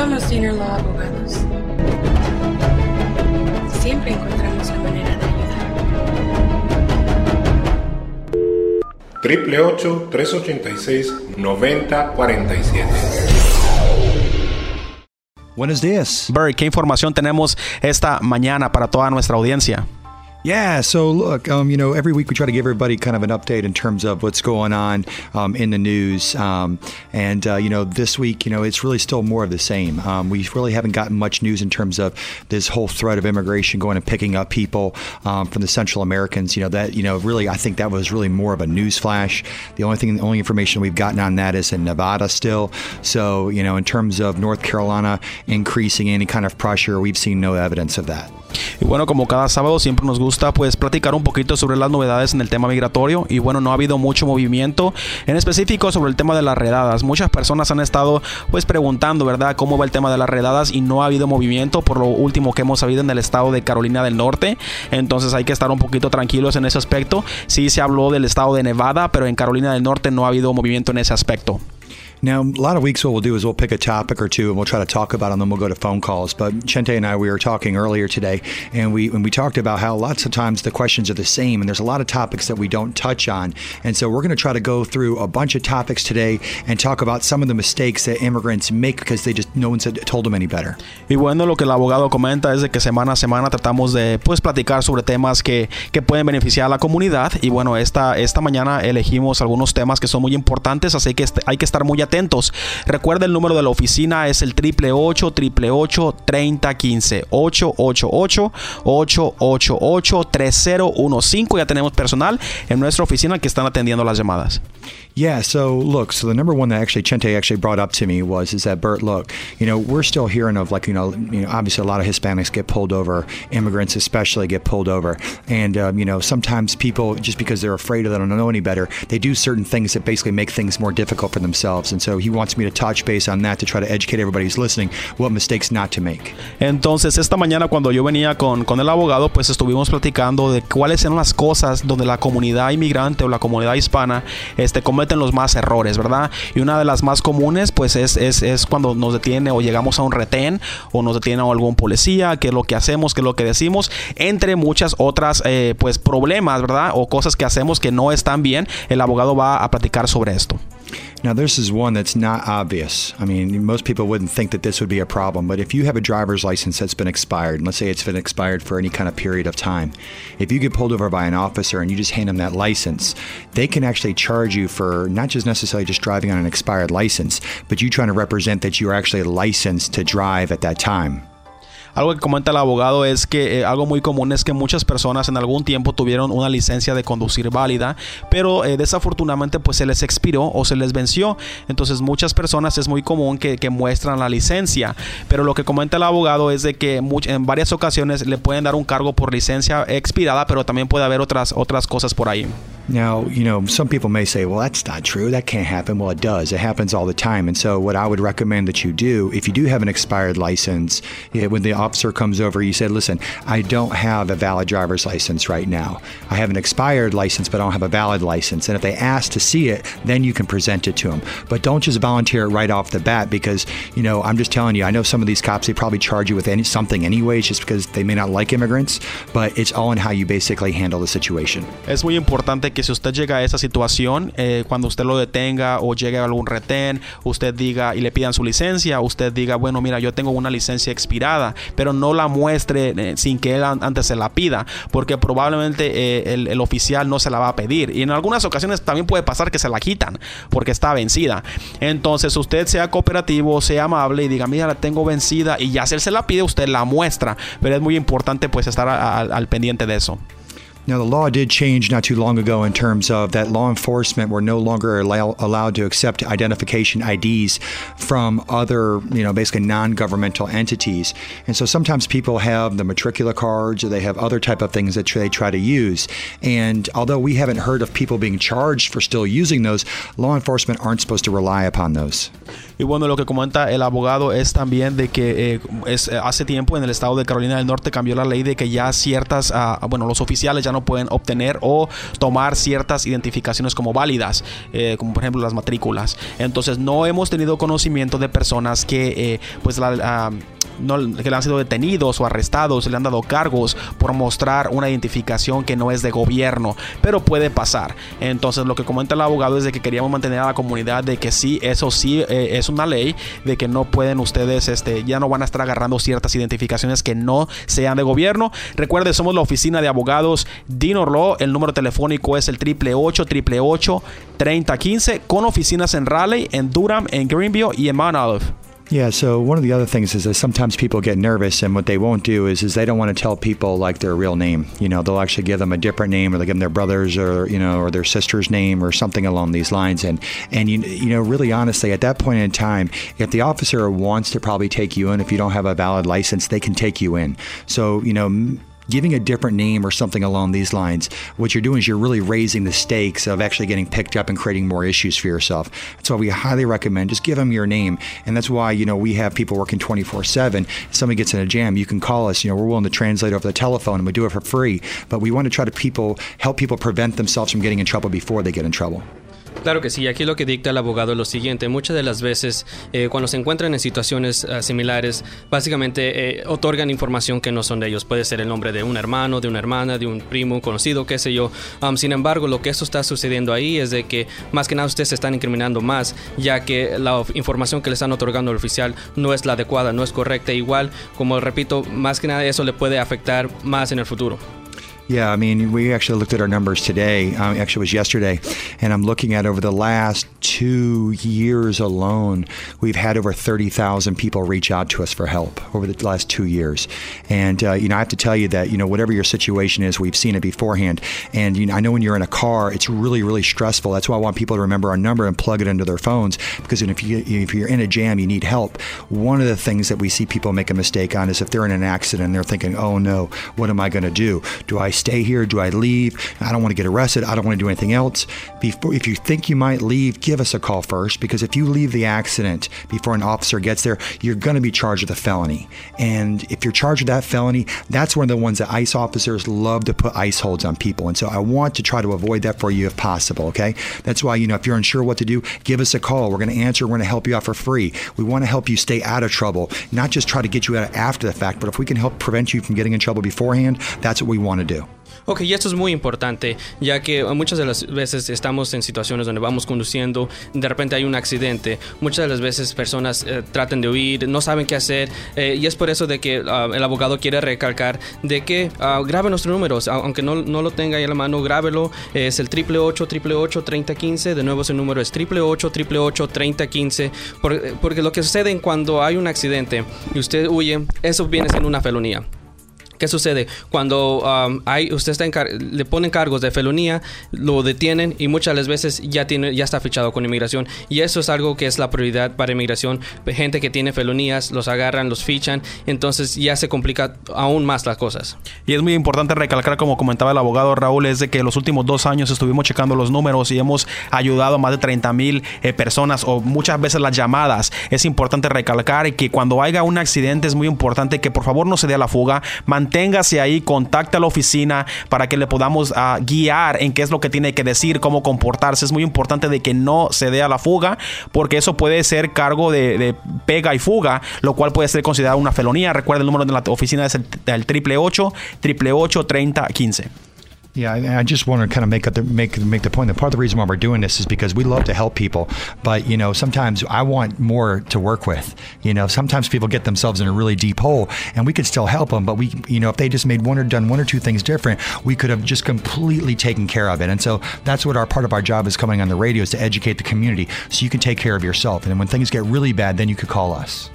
Somos Senior Law Abogados. Siempre encontramos la manera de ayudar. 888-386-9047. Buenos días. Barry, ¿qué información tenemos esta mañana para toda nuestra audiencia? Yeah, so look, um, you know, every week we try to give everybody kind of an update in terms of what's going on um, in the news. Um, and, uh, you know, this week, you know, it's really still more of the same. Um, we really haven't gotten much news in terms of this whole threat of immigration going and picking up people um, from the Central Americans. You know, that, you know, really, I think that was really more of a news flash. The only thing, the only information we've gotten on that is in Nevada still. So, you know, in terms of North Carolina increasing any kind of pressure, we've seen no evidence of that. Y bueno, como cada sábado siempre nos gusta pues platicar un poquito sobre las novedades en el tema migratorio y bueno, no ha habido mucho movimiento en específico sobre el tema de las redadas. Muchas personas han estado pues preguntando, ¿verdad?, cómo va el tema de las redadas y no ha habido movimiento por lo último que hemos sabido en el estado de Carolina del Norte. Entonces hay que estar un poquito tranquilos en ese aspecto. Sí se habló del estado de Nevada, pero en Carolina del Norte no ha habido movimiento en ese aspecto. Now, a lot of weeks, what we'll do is we'll pick a topic or two and we'll try to talk about and then we'll go to phone calls. But Chente and I, we were talking earlier today, and we and we talked about how lots of times the questions are the same, and there's a lot of topics that we don't touch on. And so we're going to try to go through a bunch of topics today and talk about some of the mistakes that immigrants make because they just no one said, told them any better. Y bueno, lo que el abogado comenta es de que semana a semana tratamos de pues platicar sobre temas que, que pueden beneficiar a la comunidad. Y bueno, esta, esta mañana elegimos algunos temas que son muy importantes, así que hay que estar muy atentos atentos. Recuerda el número de la oficina es el triple 888 3015 888 888 3015. Ya tenemos personal en nuestra oficina que están atendiendo las llamadas. Yeah, so look, so the number one that actually Chente actually brought up to me was is that Bert, look, you know, we're still hearing of like, you know, you know, obviously a lot of Hispanics get pulled over, immigrants especially get pulled over, and um, you know, sometimes people just because they're afraid or they don't know any better, they do certain things that basically make things more difficult for themselves, and so he wants me to touch base on that to try to educate everybody who's listening what mistakes not to make. Entonces esta mañana cuando yo venía con, con el abogado, pues estuvimos platicando de cuáles eran las cosas donde la comunidad inmigrante o la comunidad hispana este cometen los más errores, ¿verdad? Y una de las más comunes, pues es, es, es cuando nos detiene o llegamos a un retén o nos detiene algún policía, qué es lo que hacemos, qué es lo que decimos, entre muchas otras, eh, pues problemas, ¿verdad? O cosas que hacemos que no están bien, el abogado va a platicar sobre esto. Now, this is one that's not obvious. I mean, most people wouldn't think that this would be a problem, but if you have a driver's license that's been expired, and let's say it's been expired for any kind of period of time, if you get pulled over by an officer and you just hand them that license, they can actually charge you for not just necessarily just driving on an expired license, but you trying to represent that you're actually licensed to drive at that time. Algo que comenta el abogado es que eh, algo muy común es que muchas personas en algún tiempo tuvieron una licencia de conducir válida, pero eh, desafortunadamente pues se les expiró o se les venció. Entonces muchas personas es muy común que, que muestran la licencia, pero lo que comenta el abogado es de que en varias ocasiones le pueden dar un cargo por licencia expirada, pero también puede haber otras, otras cosas por ahí. Now, you know, some people may say, well, that's not true. That can't happen. Well, it does. It happens all the time. And so, what I would recommend that you do, if you do have an expired license, when the officer comes over, you say, listen, I don't have a valid driver's license right now. I have an expired license, but I don't have a valid license. And if they ask to see it, then you can present it to them. But don't just volunteer it right off the bat because, you know, I'm just telling you, I know some of these cops, they probably charge you with any, something anyways, just because they may not like immigrants, but it's all in how you basically handle the situation. Es muy importante que que si usted llega a esa situación, eh, cuando usted lo detenga o llegue a algún retén, usted diga y le pidan su licencia, usted diga, bueno, mira, yo tengo una licencia expirada, pero no la muestre eh, sin que él antes se la pida, porque probablemente eh, el, oficial no se la va a pedir. Y en algunas ocasiones también puede pasar que se la quitan porque está vencida. Entonces usted sea cooperativo, sea amable y diga, mira, la tengo vencida y ya si él se la pide, usted la muestra. Pero es muy importante pues estar al pendiente de eso. Now, the law did change not too long ago in terms of that law enforcement were no longer allow, allowed to accept identification IDs from other, you know, basically non-governmental entities. And so sometimes people have the matricula cards or they have other type of things that they try to use. And although we haven't heard of people being charged for still using those, law enforcement aren't supposed to rely upon those. Y bueno, lo que comenta el abogado es también de que eh, es, hace tiempo en el estado de Carolina del Norte cambió la ley de que ya ciertas, uh, bueno, los oficiales ya no pueden obtener o tomar ciertas identificaciones como válidas, eh, como por ejemplo las matrículas. Entonces no hemos tenido conocimiento de personas que eh, pues la, no, que le han sido detenidos o arrestados, le han dado cargos por mostrar una identificación que no es de gobierno, pero puede pasar. Entonces lo que comenta el abogado es de que queríamos mantener a la comunidad de que sí, eso sí eh, es una ley, de que no pueden ustedes, este, ya no van a estar agarrando ciertas identificaciones que no sean de gobierno. Recuerde, somos la oficina de abogados Dino Law, el número telefónico es el triple 888 3015 con oficinas en Raleigh, en Durham, en Greenville y en Mount Olive. Yeah, so one of the other things is that sometimes people get nervous, and what they won't do is is they don't want to tell people like their real name. You know, they'll actually give them a different name, or they give them their brother's or you know, or their sister's name, or something along these lines. And and you you know, really honestly, at that point in time, if the officer wants to probably take you in, if you don't have a valid license, they can take you in. So you know giving a different name or something along these lines, what you're doing is you're really raising the stakes of actually getting picked up and creating more issues for yourself. That's why we highly recommend just give them your name. And that's why, you know, we have people working 24 7. If somebody gets in a jam, you can call us. You know, we're willing to translate over the telephone and we do it for free. But we want to try to people help people prevent themselves from getting in trouble before they get in trouble. Claro que sí, aquí lo que dicta el abogado es lo siguiente, muchas de las veces eh, cuando se encuentran en situaciones uh, similares, básicamente eh, otorgan información que no son de ellos, puede ser el nombre de un hermano, de una hermana, de un primo, un conocido, qué sé yo. Sin embargo, lo que esto está sucediendo ahí es de que más que nada ustedes se están incriminando más, ya que la información que le están otorgando al oficial no es la adecuada, no es correcta, igual, como repito, más que nada eso le puede afectar más en el futuro. Yeah, I mean, we actually looked at our numbers today. Um, actually, it was yesterday, and I'm looking at over the last two years alone, we've had over 30,000 people reach out to us for help over the last two years. And uh, you know, I have to tell you that you know, whatever your situation is, we've seen it beforehand. And you know, I know when you're in a car, it's really, really stressful. That's why I want people to remember our number and plug it into their phones because if you if you're in a jam, you need help. One of the things that we see people make a mistake on is if they're in an accident, they're thinking, "Oh no, what am I going to do? Do I stay here? Do I leave? I don't want to get arrested. I don't want to do anything else. Before, if you think you might leave, give us a call first because if you leave the accident before an officer gets there, you're going to be charged with a felony. And if you're charged with that felony, that's one of the ones that ICE officers love to put ICE holds on people. And so I want to try to avoid that for you if possible. Okay. That's why, you know, if you're unsure what to do, give us a call. We're going to answer. We're going to help you out for free. We want to help you stay out of trouble, not just try to get you out after the fact, but if we can help prevent you from getting in trouble beforehand, that's what we want to do. Ok, y esto es muy importante, ya que muchas de las veces estamos en situaciones donde vamos conduciendo, de repente hay un accidente, muchas de las veces personas eh, tratan de huir, no saben qué hacer, eh, y es por eso de que uh, el abogado quiere recalcar de que uh, grabe nuestros números, aunque no, no, lo tenga ahí a la mano, grábelo, es el 888-888-3015, de nuevo ese número es 888-888-3015, porque, porque lo que sucede cuando hay un accidente y usted huye, eso viene siendo una felonía. ¿Qué sucede? Cuando um, hay, usted está le ponen cargos de felonía, lo detienen y muchas veces ya, tiene, ya está fichado con inmigración. Y eso es algo que es la prioridad para inmigración. Gente que tiene felonías, los agarran, los fichan, entonces ya se complica aún más las cosas. Y es muy importante recalcar, como comentaba el abogado Raúl, es de que los últimos dos años estuvimos checando los números y hemos ayudado a más de 30 mil eh, personas o muchas veces las llamadas. Es importante recalcar que cuando haya un accidente es muy importante que por favor no se dé a la fuga, manténgase ahí, contacte a la oficina para que le podamos uh, guiar en qué es lo que tiene que decir, cómo comportarse. Es muy importante de que no se dé a la fuga, porque eso puede ser cargo de, pega y fuga, lo cual puede ser considerado una felonía. Recuerda el número de la oficina es el, el triple 8 triple 8 30 15. Yeah, I, I just want to kind of make the, make make the point that part of the reason why we're doing this is because we love to help people, but you know sometimes I want more to work with. You know, sometimes people get themselves in a really deep hole, and we could still help them, but we, you know, if they just made one or done one or two things different, we could have just completely taken care of it. And so that's what our part of our job is coming on the radio is to educate the community, so you can take care of yourself. And when things get really bad, then you could call us.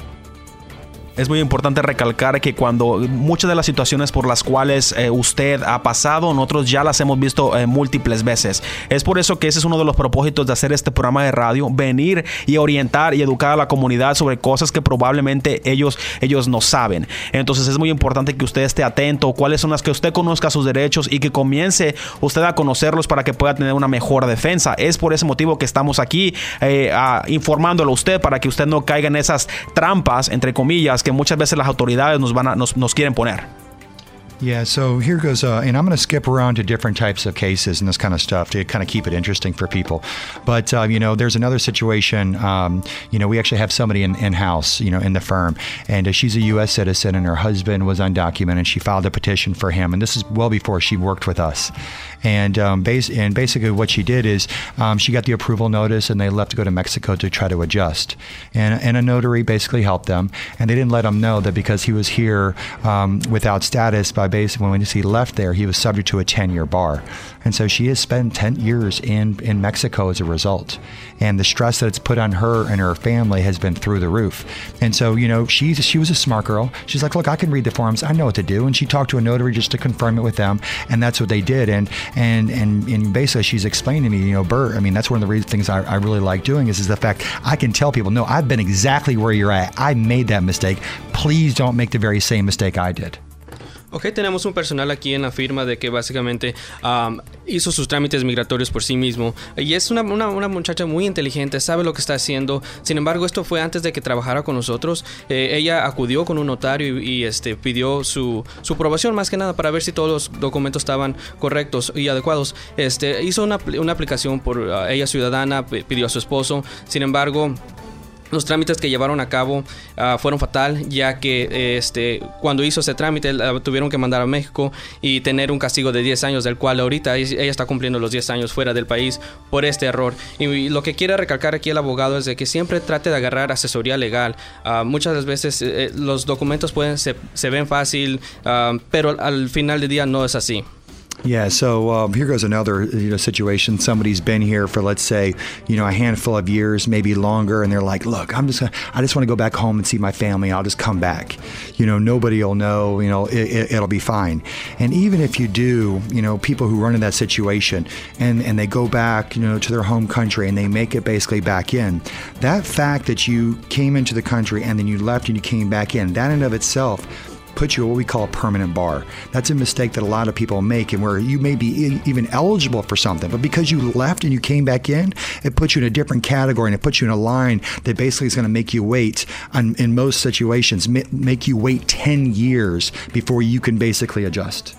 Es muy importante recalcar que cuando muchas de las situaciones por las cuales eh, usted ha pasado, nosotros ya las hemos visto eh, múltiples veces. Es por eso que ese es uno de los propósitos de hacer este programa de radio, venir y orientar y educar a la comunidad sobre cosas que probablemente ellos, ellos no saben. Entonces es muy importante que usted esté atento, cuáles son las que usted conozca sus derechos y que comience usted a conocerlos para que pueda tener una mejor defensa. Es por ese motivo que estamos aquí eh, informándolo a usted para que usted no caiga en esas trampas, entre comillas, que muchas veces las autoridades nos, van a, nos, nos quieren poner. Yeah, so here goes, uh, and I'm going to skip around to different types of cases and this kind of stuff to kind of keep it interesting for people. But, uh, you know, there's another situation, um, you know, we actually have somebody in, house, you know, in the firm, and uh, she's a U.S. citizen and her husband was undocumented. She filed a petition for him, and this is well before she worked with us. And, um, base, and basically what she did is um, she got the approval notice and they left to go to Mexico to try to adjust. And, and a notary basically helped them, and they didn't let him know that because he was here um, without status by basically when he left there, he was subject to a 10 year bar. And so she has spent 10 years in, in Mexico as a result. And the stress that it's put on her and her family has been through the roof. And so, you know, she, she was a smart girl. She's like, look, I can read the forms. I know what to do. And she talked to a notary just to confirm it with them. And that's what they did. And, and, and, and basically she's explained to me, you know, Bert, I mean, that's one of the things I, I really like doing is, is the fact I can tell people, no, I've been exactly where you're at. I made that mistake. Please don't make the very same mistake I did. Ok, tenemos un personal aquí en la firma de que básicamente hizo sus trámites migratorios por sí mismo. Y es una, una, muchacha muy inteligente, sabe lo que está haciendo. Sin embargo, esto fue antes de que trabajara con nosotros. Eh, ella acudió con un notario y, y este, pidió su, su, aprobación más que nada para ver si todos los documentos estaban correctos y adecuados. Este, hizo una, una aplicación por uh, ella ciudadana, pidió a su esposo. Sin embargo, los trámites que llevaron a cabo uh, fueron fatal, ya que este, cuando hizo ese trámite la tuvieron que mandar a México y tener un castigo de 10 años, del cual ahorita ella está cumpliendo los 10 años fuera del país por este error. Y, lo que quiere recalcar aquí el abogado es de que siempre trate de agarrar asesoría legal. Uh, muchas veces eh, los documentos pueden, se, ven fácil, uh, pero al final del día no es así. Yeah, so um, here goes another you know situation. Somebody's been here for let's say you know a handful of years, maybe longer, and they're like, "Look, I'm just I just want to go back home and see my family. I'll just come back. You know, nobody will know. You know, it, will it, be fine." And even if you do, you know, people who run in that situation and and they go back, you know, to their home country and they make it basically back in, that fact that you came into the country and then you left and you came back in, that in of itself put you what we call a permanent bar. That's a mistake that a lot of people make, and where you may be even eligible for something, but because you left and you came back in, it puts you in a different category and it puts you in a line that basically is going to make you wait, on, in most situations, make you wait 10 years before you can basically adjust.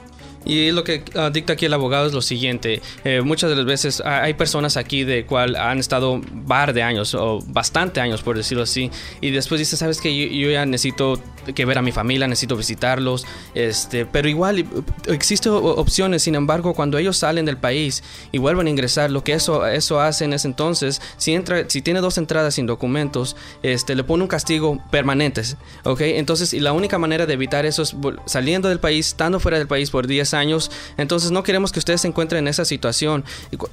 Y lo que uh, dicta aquí el abogado es lo siguiente. Eh, muchas de las veces hay personas aquí de cual han estado bar de años o bastante años, por decirlo así, y después dice, sabes que yo, yo, ya necesito que ver a mi familia, necesito visitarlos, este, pero igual existen opciones, sin embargo, cuando ellos salen del país y vuelven a ingresar, lo que eso, eso hace en ese entonces, si, entra, si tiene dos entradas sin documentos, este, le pone un castigo permanente, ¿ok? Entonces, y la única manera de evitar eso es saliendo del país, estando fuera del país por 10 años. Entonces no queremos que usted se encuentre en esa situación.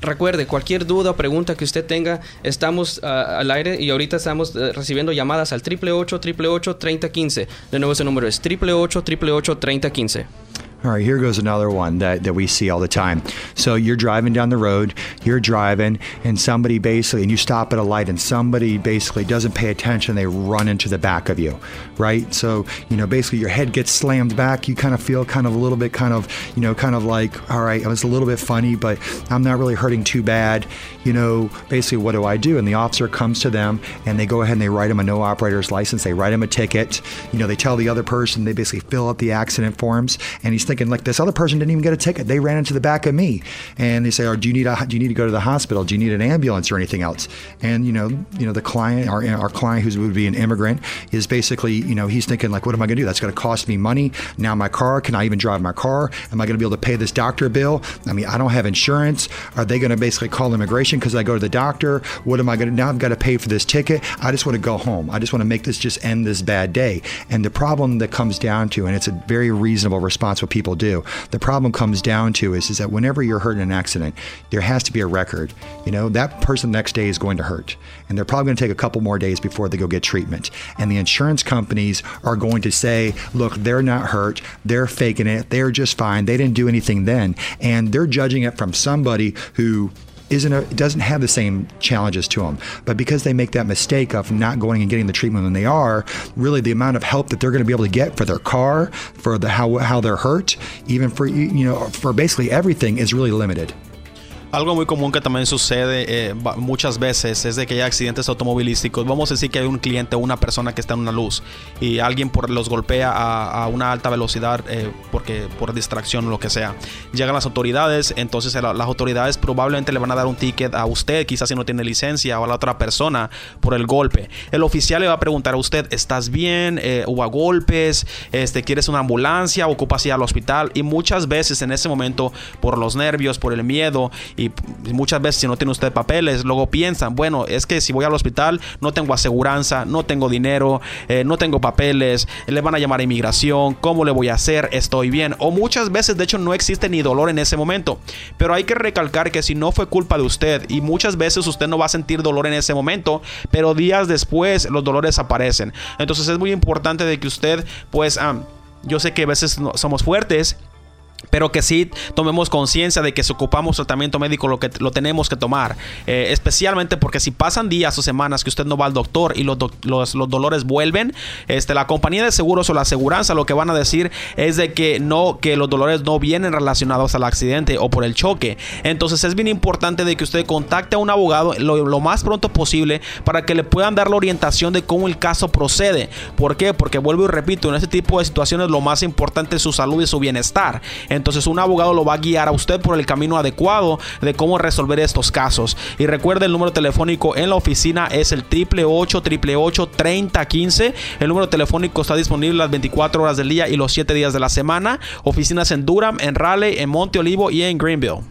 Recuerde, cualquier duda o pregunta que usted tenga, estamos uh, al aire y ahorita estamos uh, recibiendo llamadas al 888-888-3015. De nuevo ese número es 888-888-3015. All right, here goes another one that, that we see all the time. So you're driving down the road, you're driving, and somebody basically, and you stop at a light, and somebody basically doesn't pay attention, they run into the back of you, right? So, you know, basically your head gets slammed back, you kind of feel kind of a little bit kind of, you know, kind of like, all right, it was a little bit funny, but I'm not really hurting too bad. You know, basically, what do I do? And the officer comes to them and they go ahead and they write them a no operator's license, they write them a ticket, you know, they tell the other person, they basically fill out the accident forms, and he's thinking, like, this other person didn't even get a ticket. They ran into the back of me. And they say, oh, do you need a, do you need to go to the hospital? Do you need an ambulance or anything else? And, you know, you know, the client, our, our client who would be an immigrant is basically, you know, he's thinking like, what am I going to do? That's going to cost me money. Now my car, can I even drive my car? Am I going to be able to pay this doctor bill? I mean, I don't have insurance. Are they going to basically call immigration because I go to the doctor? What am I going to, now I've got to pay for this ticket. I just want to go home. I just want to make this just end this bad day. And the problem that comes down to, and it's a very reasonable response what people do. The problem comes down to is, is that whenever you're hurt in an accident, there has to be a record. You know, that person next day is going to hurt. And they're probably going to take a couple more days before they go get treatment. And the insurance companies are going to say, look, they're not hurt. They're faking it. They're just fine. They didn't do anything then. And they're judging it from somebody who isn't a, doesn't have the same challenges to them. But because they make that mistake of not going and getting the treatment when they are, really the amount of help that they're going to be able to get for their car, for the how how they're hurt, even for you know for basically everything is really limited. Algo muy común que también sucede eh, muchas veces es de que hay accidentes automovilísticos. Vamos a decir que hay un cliente o una persona que está en una luz y alguien por, los golpea a, a una alta velocidad eh, porque por distracción o lo que sea. Llegan las autoridades, entonces la- las autoridades probablemente le van a dar un ticket a usted, quizás si no tiene licencia, o a la otra persona por el golpe. El oficial le va a preguntar a usted, ¿estás bien? Eh, ¿Hubo golpes? Este, ¿Quieres una ambulancia? ¿Ocupas ir al hospital? Y muchas veces en ese momento, por los nervios, por el miedo, muchas veces si no tiene usted papeles, luego piensan, bueno, es que si voy al hospital no tengo aseguranza, no tengo dinero, eh, no tengo papeles, le van a llamar a inmigración, ¿cómo le voy a hacer? Estoy bien. O muchas veces, de hecho, no existe ni dolor en ese momento. Pero hay que recalcar que si no fue culpa de usted, y muchas veces usted no va a sentir dolor en ese momento, pero días después los dolores aparecen. Entonces es muy importante de que usted, pues, yo sé que a veces somos fuertes, pero que sí tomemos conciencia de que si ocupamos tratamiento médico lo que lo tenemos que tomar. Eh, especialmente porque si pasan días o semanas que usted no va al doctor y los, los dolores vuelven este la compañía de seguros o la aseguranza lo que van a decir es de que no que los dolores no vienen relacionados al accidente o por el choque. Entonces es bien importante de que usted contacte a un abogado lo, lo más pronto posible para que le puedan dar la orientación de cómo el caso procede. ¿por qué? porque vuelvo y repito en este tipo de situaciones lo más importante es su salud y su bienestar entonces un abogado lo va a guiar a usted por el camino adecuado de cómo resolver estos casos. Y recuerde el número telefónico en la oficina es el 888-888-3015. El número telefónico está disponible las 24 horas del día y los 7 días de la semana. Oficinas en Durham, en Raleigh, en Monte Olivo y en Greenville.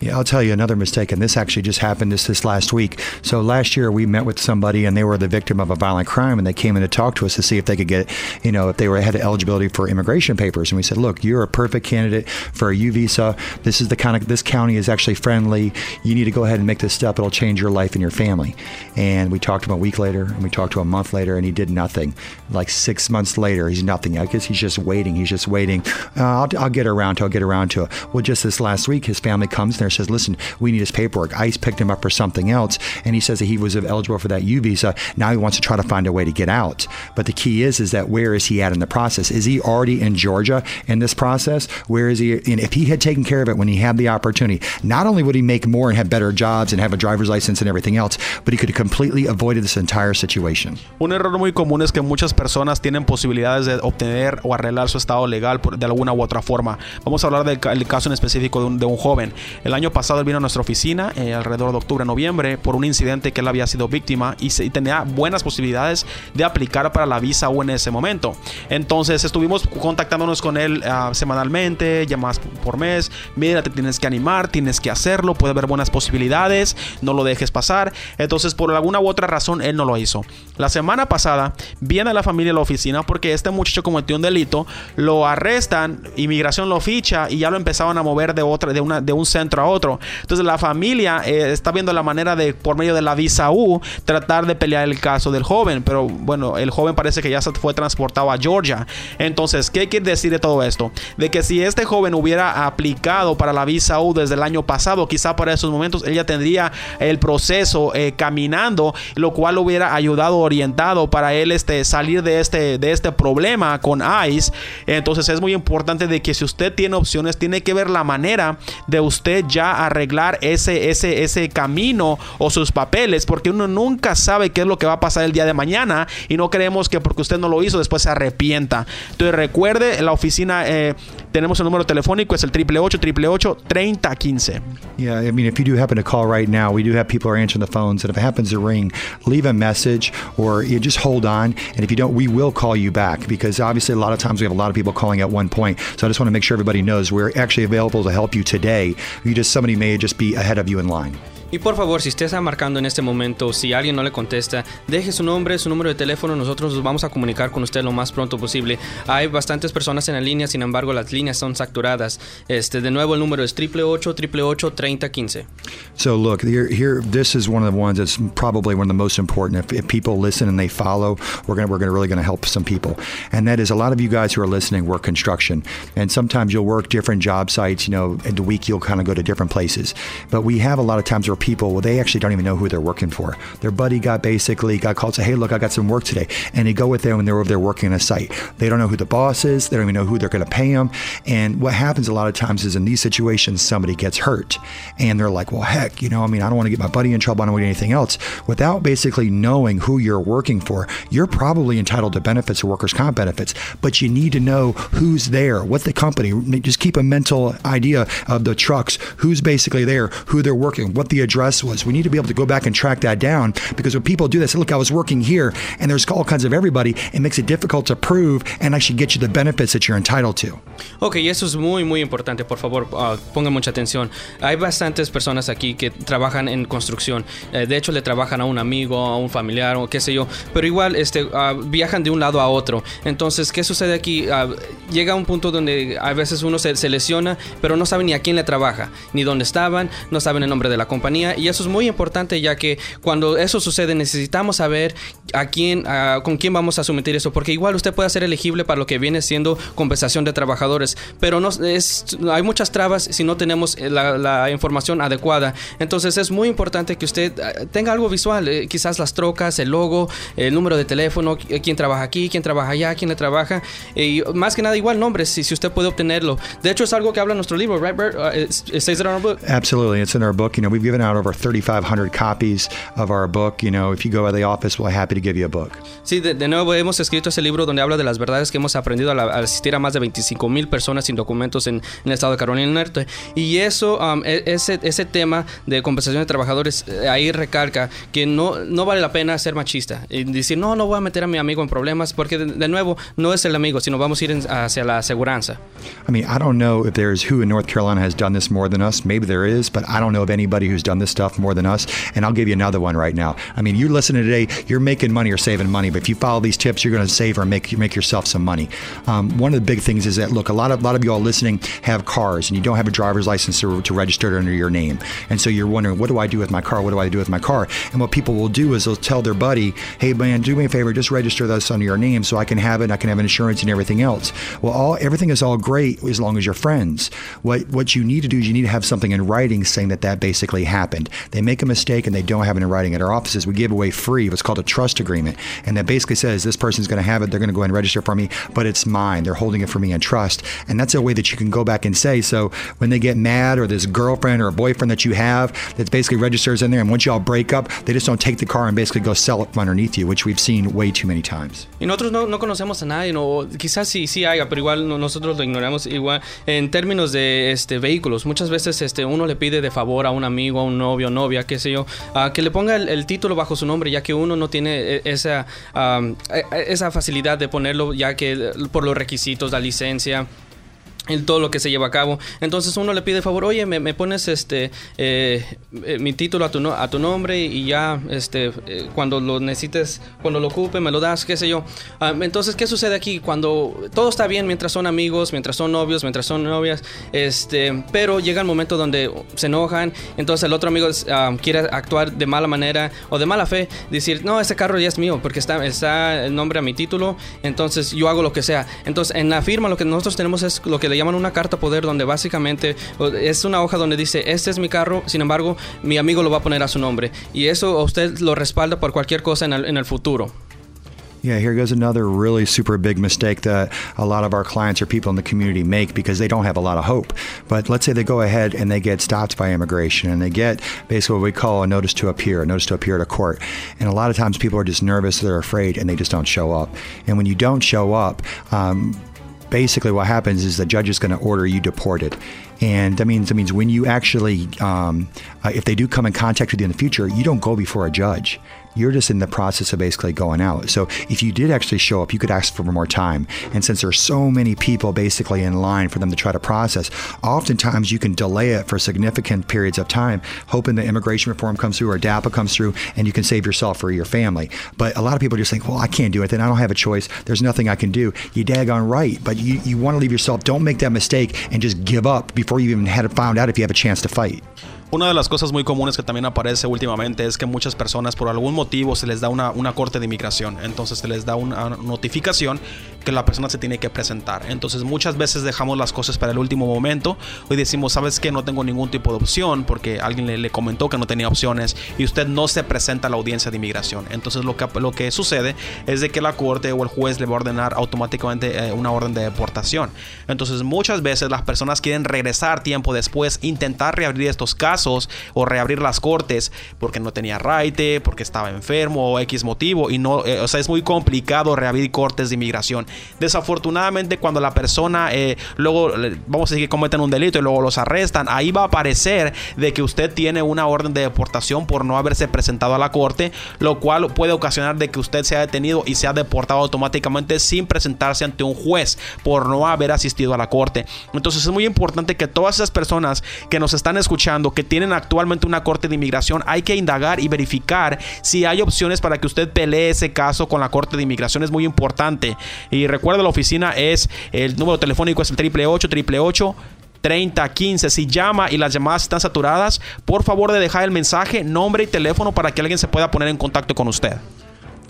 Yeah, I'll tell you another mistake, and this actually just happened this this last week. So last year we met with somebody, and they were the victim of a violent crime, and they came in to talk to us to see if they could get, you know, if they were had eligibility for immigration papers. And we said, look, you're a perfect candidate for a U visa. This is the kind of this county is actually friendly. You need to go ahead and make this step. It'll change your life and your family. And we talked to him a week later, and we talked to him a month later, and he did nothing. Like six months later, he's nothing. I guess he's just waiting. He's just waiting. Uh, I'll, I'll get around to. I'll get around to it. Well, just this last week, his family comes there and says, "Listen, we need his paperwork." ICE picked him up for something else, and he says that he was eligible for that U visa. Now he wants to try to find a way to get out. But the key is, is that where is he at in the process? Is he already in Georgia in this process? Where is he? And if he had taken care of it when he had the opportunity, not only would he make more and have better jobs and have a driver's license and everything else, but he could have completely avoided this entire situation. Un error muy común es que muchas personas tienen posibilidades de obtener o arreglar su estado legal de alguna u otra forma. Vamos a hablar del ca- caso en específico de un, de un joven. El año pasado él vino a nuestra oficina eh, alrededor de octubre, noviembre, por un incidente que él había sido víctima y tenía buenas posibilidades de aplicar para la visa U en ese momento. Entonces estuvimos contactándonos con él ah, semanalmente, llamadas por mes. Mira, te tienes que animar, tienes que hacerlo, puede haber buenas posibilidades, no lo dejes pasar. Entonces, por alguna u otra razón, él no lo hizo. La semana pasada viene la familia a la oficina porque este muchacho cometió un delito, lo arrestan, inmigración lo ficha y ya lo empezaban a mover de otra, de una, de un centro a otro. Entonces la familia eh, está viendo la manera de, por medio de la visa U, tratar de pelear el caso del joven. Pero bueno, el joven parece que ya se fue transportado a Georgia. Entonces, ¿qué quiere decir de todo esto? De que si este joven hubiera aplicado para la visa U desde el año pasado, quizá para esos momentos él ya tendría el proceso eh, caminando, lo cual hubiera ayudado, orientado para él este, salir de este, de este problema con ICE. Entonces es muy importante de que si usted tiene opciones, tiene que ver la manera de usted ya arreglar ese, ese, ese camino o sus papeles, porque uno nunca sabe qué es lo que va a pasar el día de mañana y no queremos que porque usted no lo hizo después se arrepienta. Entonces recuerde, la oficina eh, tenemos el número telefónico, es el 888-888-3015. Yeah, I mean, if you do happen to call right now, we do have people are answering the phones, and if it happens to ring, leave a message or you just hold on. And if you don't, we will call you back because obviously a lot of times we have a lot of people calling at one point. So I just want to make sure everybody knows we're actually available to help you today. You just somebody may just be ahead of you in line. Y por favor, si usted está marcando en este momento, si alguien no le contesta, deje su nombre, su número de teléfono, nosotros nos vamos a comunicar con usted lo más pronto posible. Hay bastantes personas en la línea, sin embargo, las líneas son saturadas. Este, de nuevo, el número es 888-888-3015. So look, here, here, this is one of the ones that's probably one of the most important. If, if people listen and they follow, we're gonna, we're gonna really gonna help some people. And that is a lot of you guys who are listening work construction, and sometimes you'll work different job sites. You know, in the week you'll kind of go to different places. But we have a lot of times where people, well, they actually don't even know who they're working for. Their buddy got basically got called, say, hey, look, I got some work today. And they go with them and they're over there working on a site. They don't know who the boss is. They don't even know who they're going to pay them. And what happens a lot of times is in these situations, somebody gets hurt and they're like, well, heck, you know, I mean, I don't want to get my buddy in trouble. I don't want anything else. Without basically knowing who you're working for, you're probably entitled to benefits or workers' comp benefits, but you need to know who's there, what the company, just keep a mental idea of the trucks, who's basically there, who they're working, what the address was. We need to be able to go back and track that down because when people do this, look, I was working here and there's all kinds of everybody, it makes it difficult to prove and actually get you the benefits that you're entitled to. Ok, eso es muy, muy importante. Por favor, uh, pongan mucha atención. Hay bastantes personas aquí que trabajan en construcción. Eh, de hecho, le trabajan a un amigo, a un familiar o qué sé yo. Pero igual este, uh, viajan de un lado a otro. Entonces, ¿qué sucede aquí? Uh, llega un punto donde a veces uno se, se, lesiona, pero no sabe ni a quién le trabaja, ni dónde estaban, no saben el nombre de la compañía. Y eso es muy importante, ya que cuando eso sucede, necesitamos saber a quién, con quién vamos a someter eso. Porque igual usted puede ser elegible para lo que viene siendo compensación de trabajadores. Pero no, es, hay muchas trabas si no tenemos la, la información adecuada. Entonces, es muy importante que usted tenga algo visual. Eh, quizás las trocas, el logo, el número de teléfono, quién trabaja aquí, quién trabaja allá, quién le trabaja. Y más que nada, igual nombres, si, si usted puede obtenerlo. De hecho, es algo que habla nuestro libro, right, Bert? Uh, it, says in our book? Absolutely. It's in our book. You know, we've given out over 3,500 copies of our book. You know, if you go by the office, we're happy to give you a book. Sí, de, de nuevo hemos escrito ese libro donde habla de las verdades que hemos aprendido al, asistir a más de 25 mil personas sin documentos en, en, el estado de Carolina del Norte. Y eso, um, ese, ese tema de compensación de trabajadores, eh, ahí recalca que no, no vale la pena ser machista y decir, no, no voy a meter a mi amigo en problemas, porque de, de nuevo, no es el amigo, sino vamos a ir en, hacia la aseguranza. I mean, I don't know if there's who in North Carolina has done this more than us. Maybe there is, but I don't know of anybody who's done this stuff more than us. And I'll give you another one right now. I mean, you're listening today, you're making money or saving money, but if you follow these tips, you're going to save or make make yourself some money. Um, one of the big things is that look, a lot of a lot of you all listening have cars, and you don't have a driver's license to, to register it under your name, and so you're wondering, what do I do with my car? What do I do with my car? And what people will do is they'll tell their buddy, hey man, do me a favor, just register this under your name so I can have it, I can have insurance and everything else. Well, all everything is all great as long as you're friends. What what you need to do is you need to have something in writing saying that that basically happened. They make a mistake and they don't have it in writing. At our offices, we give away free what's called a trust agreement, and that basically says this person's going to have it. They're going to go and register for me, but it's mine. They're holding it for me in trust, and that's a way that you can go back and say. So when they get mad, or this girlfriend or a boyfriend that you have that basically registers in there, and once y'all break up, they just don't take the car and basically go sell it from underneath you, which we've seen way too many times. Y nosotros no, no conocemos a nadie, no, quizás sí, sí haya, pero igual no, nosotros lo ignoramos. Igual en términos de este, vehículos, muchas veces este, uno le pide de favor a un amigo, a un novio, novia, qué sé yo, que le ponga el, título bajo su nombre, ya que uno no tiene esa, um, esa facilidad de ponerlo, ya que por los requisitos, la licencia en todo lo que se lleva a cabo. Entonces uno le pide favor, oye, me, pones este eh, eh, mi título a tu, a tu nombre y ya este eh, cuando lo necesites, cuando lo ocupe, me lo das, qué sé yo. Um, entonces, ¿qué sucede aquí? Cuando todo está bien mientras son amigos, mientras son novios, mientras son novias, este, pero llega el momento donde se enojan, entonces el otro amigo um, quiere actuar de mala manera o de mala fe, decir, no, ese carro ya es mío porque está, está el nombre a mi título, entonces yo hago lo que sea. Entonces, en la firma lo que nosotros tenemos es lo que le llaman una carta poder donde básicamente es una hoja donde dice, este es mi carro, sin embargo, mi amigo lo va a poner a su nombre. Y eso usted lo respalda por cualquier cosa en el, en el futuro. Yeah, here goes another really super big mistake that a lot of our clients or people in the community make because they don't have a lot of hope. But let's say they go ahead and they get stopped by immigration and they get basically what we call a notice to appear, a notice to appear a court. And a lot of times people are just nervous, they're afraid, and they just don't show up. And when you don't show up, um, basically what happens is the judge is going to order you deported. And that means that means when you actually, um, uh, if they do come in contact with you in the future, you don't go before a judge. You're just in the process of basically going out. So if you did actually show up, you could ask for more time. And since there's so many people basically in line for them to try to process, oftentimes you can delay it for significant periods of time, hoping that immigration reform comes through or DAPA comes through, and you can save yourself or your family. But a lot of people just think, well, I can't do it. Then I don't have a choice. There's nothing I can do. You daggone right. But you, you want to leave yourself. Don't make that mistake and just give up before you even had found out if you have a chance to fight. Una de las cosas muy comunes que también aparece últimamente es que muchas personas por algún motivo se les da una, una corte de inmigración. Entonces se les da una notificación que la persona se tiene que presentar. Entonces muchas veces dejamos las cosas para el último momento. Hoy decimos, ¿sabes que No tengo ningún tipo de opción porque alguien le, comentó que no tenía opciones y usted no se presenta a la audiencia de inmigración. Entonces lo que, lo que sucede es de que la corte o el juez le va a ordenar automáticamente eh, una orden de deportación. Entonces muchas veces las personas quieren regresar tiempo después, intentar reabrir estos casos o reabrir las cortes porque no tenía raite, porque estaba enfermo o X motivo y no, eh, o sea, es muy complicado reabrir cortes de inmigración. Desafortunadamente cuando la persona eh, luego, vamos a decir que cometen un delito y luego los arrestan, ahí va a aparecer de que usted tiene una orden de deportación por no haberse presentado a la corte, lo cual puede ocasionar de que usted sea detenido y sea deportado automáticamente sin presentarse ante un juez por no haber asistido a la corte. Entonces es muy importante que todas esas personas que nos están escuchando, que tienen actualmente una corte de inmigración, hay que indagar y verificar si hay opciones para que usted pelee ese caso con la corte de inmigración. Es muy importante. Y recuerda, la oficina es, el número telefónico es el triple 888 3015. Si llama y las llamadas están saturadas, por favor de dejar el mensaje, nombre y teléfono para que alguien se pueda poner en contacto con usted.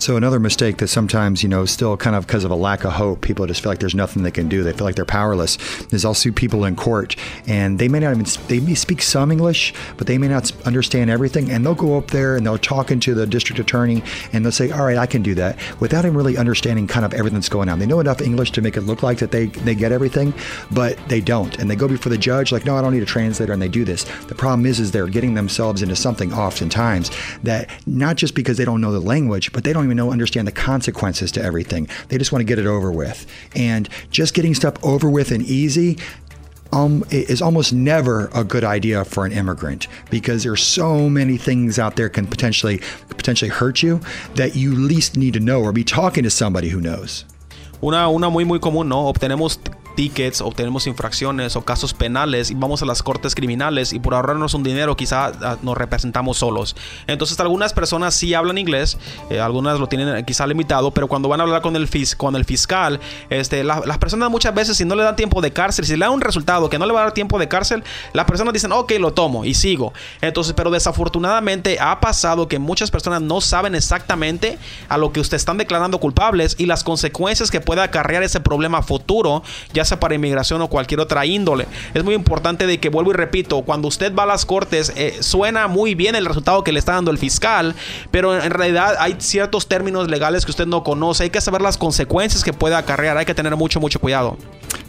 So another mistake that sometimes, you know, still kind of because of a lack of hope, people just feel like there's nothing they can do. They feel like they're powerless. I'll see people in court and they may not even they may speak some English, but they may not understand everything. And they'll go up there and they'll talk into the district attorney and they'll say, "All right, I can do that," without even really understanding kind of everything that's going on. They know enough English to make it look like that they they get everything, but they don't. And they go before the judge like, "No, I don't need a translator," and they do this. The problem is, is they're getting themselves into something oftentimes that not just because they don't know the language, but they don't even know understand the consequences to everything. They just want to get it over with. And just getting stuff over with and easy um, is almost never a good idea for an immigrant because there's so many things out there can potentially potentially hurt you that you least need to know or be talking to somebody who knows. Una, una muy muy común, ¿no? Obtenemos tickets, obtenemos infracciones o casos penales y vamos a las cortes criminales y por ahorrarnos un dinero quizá ah, nos representamos solos. Entonces algunas personas sí hablan inglés, eh, algunas lo tienen eh, quizá limitado, pero cuando van a hablar con el, con el fiscal, este, las personas muchas veces si no le dan tiempo de cárcel, si le dan un resultado que no le va a dar tiempo de cárcel, las personas dicen, ok, lo tomo y sigo. Entonces, pero desafortunadamente ha pasado que muchas personas no saben exactamente a lo que usted están declarando culpables y las consecuencias que puede acarrear ese problema futuro, sea para inmigración o cualquier otra índole. Es muy importante de que, vuelvo y repito, cuando usted va a las cortes, eh, suena muy bien el resultado que le está dando el fiscal, pero en realidad hay ciertos términos legales que usted no conoce, hay que saber las consecuencias que puede acarrear, hay que tener mucho, mucho cuidado.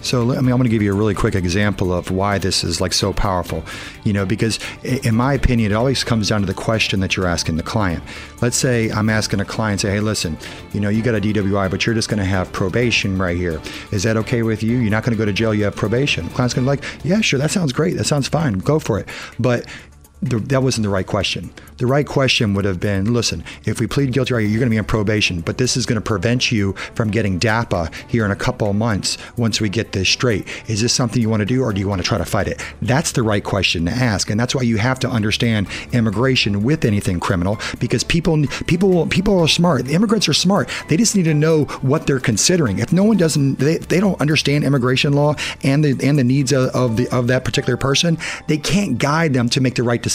So, I mean, I'm going to give you a really quick example of why this is like so powerful. You know, because in my opinion, it always comes down to the question that you're asking the client. Let's say I'm asking a client, say, hey, listen, you know, you got a DWI, but you're just going to have probation right here. Is that okay with you? You're not going to go to jail. You have probation. The client's going to be like, yeah, sure, that sounds great. That sounds fine. Go for it. But the, that wasn't the right question. The right question would have been listen, if we plead guilty, you're going to be on probation, but this is going to prevent you from getting DAPA here in a couple of months once we get this straight. Is this something you want to do or do you want to try to fight it? That's the right question to ask. And that's why you have to understand immigration with anything criminal because people people people are smart. Immigrants are smart. They just need to know what they're considering. If no one doesn't they, they don't understand immigration law and the and the needs of, of the of that particular person, they can't guide them to make the right decision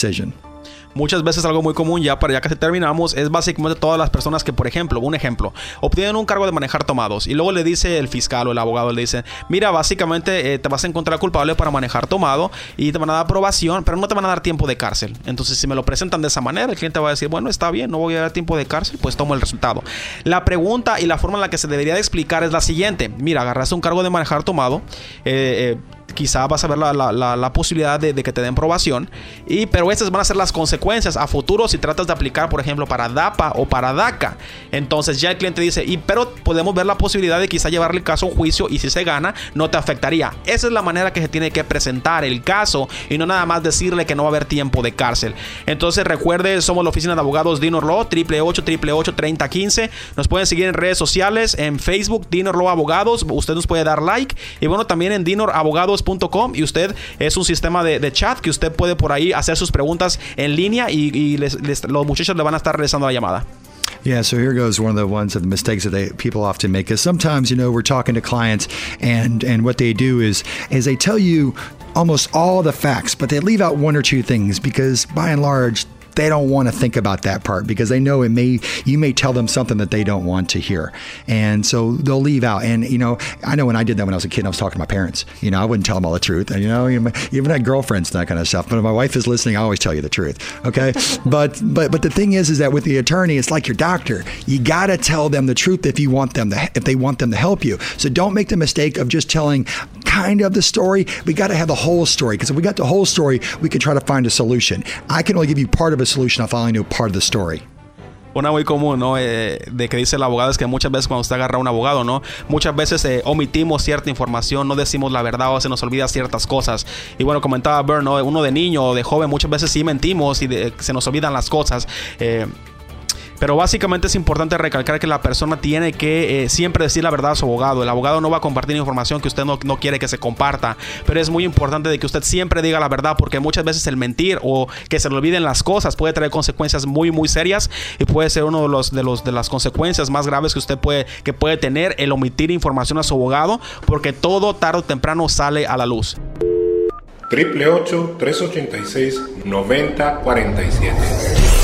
Muchas veces algo muy común ya para ya que terminamos es básicamente todas las personas que, por ejemplo, un ejemplo, obtienen un cargo de manejar tomados y luego le dice el fiscal o el abogado, le dice, mira, básicamente eh, te vas a encontrar culpable para manejar tomado y te van a dar aprobación, pero no te van a dar tiempo de cárcel. Entonces, si me lo presentan de esa manera, el cliente va a decir, bueno, está bien, no voy a dar tiempo de cárcel, pues tomo el resultado. La pregunta y la forma en la que se debería de explicar es la siguiente, mira, agarraste un cargo de manejar tomado, eh, eh quizá vas a ver la, posibilidad de, que te den probación. Y, pero estas van a ser las consecuencias a futuro si tratas de aplicar, por ejemplo, para DAPA o para DACA. Entonces ya el cliente dice, y, pero podemos ver la posibilidad de quizá llevarle el caso a un juicio y si se gana, no te afectaría. Esa es la manera que se tiene que presentar el caso y no nada más decirle que no va a haber tiempo de cárcel. Entonces recuerde, somos la oficina de abogados Dinor Law, triple 888 3015. Nos pueden seguir en redes sociales, en Facebook, Dinor Law Abogados. Usted nos puede dar like. Y bueno, también en Dinor Abogados y usted es un sistema de, chat que usted puede por ahí hacer sus preguntas en línea y, los muchachos le van a estar regresando la llamada. Yeah, so here goes one of the ones of the mistakes that they, people often make is sometimes, you know, we're talking to clients and and what they do is is they tell you almost all the facts, but they leave out one or two things because by and large they don't want to think about that part because they know it may you may tell them something that they don't want to hear, and so they'll leave out. And you know, I know when I did that when I was a kid, I was talking to my parents. You know, I wouldn't tell them all the truth, and you know, even had girlfriends and that kind of stuff. But if my wife is listening, I always tell you the truth. Okay, but but but the thing is, is that with the attorney, it's like your doctor. You got to tell them the truth if you want them to if they want them to help you. So don't make the mistake of just telling kind of the story. We got to have the whole story because if we got the whole story, we can try to find a solution. I can only give you part of a solution if I only know part of the story. una muy común, ¿no? Eh, de que dice el abogado es que muchas veces cuando usted agarra a un abogado, ¿no? Muchas veces eh, omitimos cierta información, no decimos la verdad o se nos olvida ciertas cosas. Y bueno, comentaba Bern, ¿no? Uno de niño o de joven muchas veces sí mentimos y se nos olvidan las cosas. Eh, pero básicamente es importante recalcar que la persona tiene que eh, siempre decir la verdad a su abogado. El abogado no va a compartir información que usted no, no, quiere que se comparta. Pero es muy importante de que usted siempre diga la verdad porque muchas veces el mentir o que se le olviden las cosas puede traer consecuencias muy muy serias y puede ser uno de los de los de las consecuencias más graves que usted puede que puede tener el omitir información a su abogado porque todo tarde o temprano sale a la luz. Triple 386 9047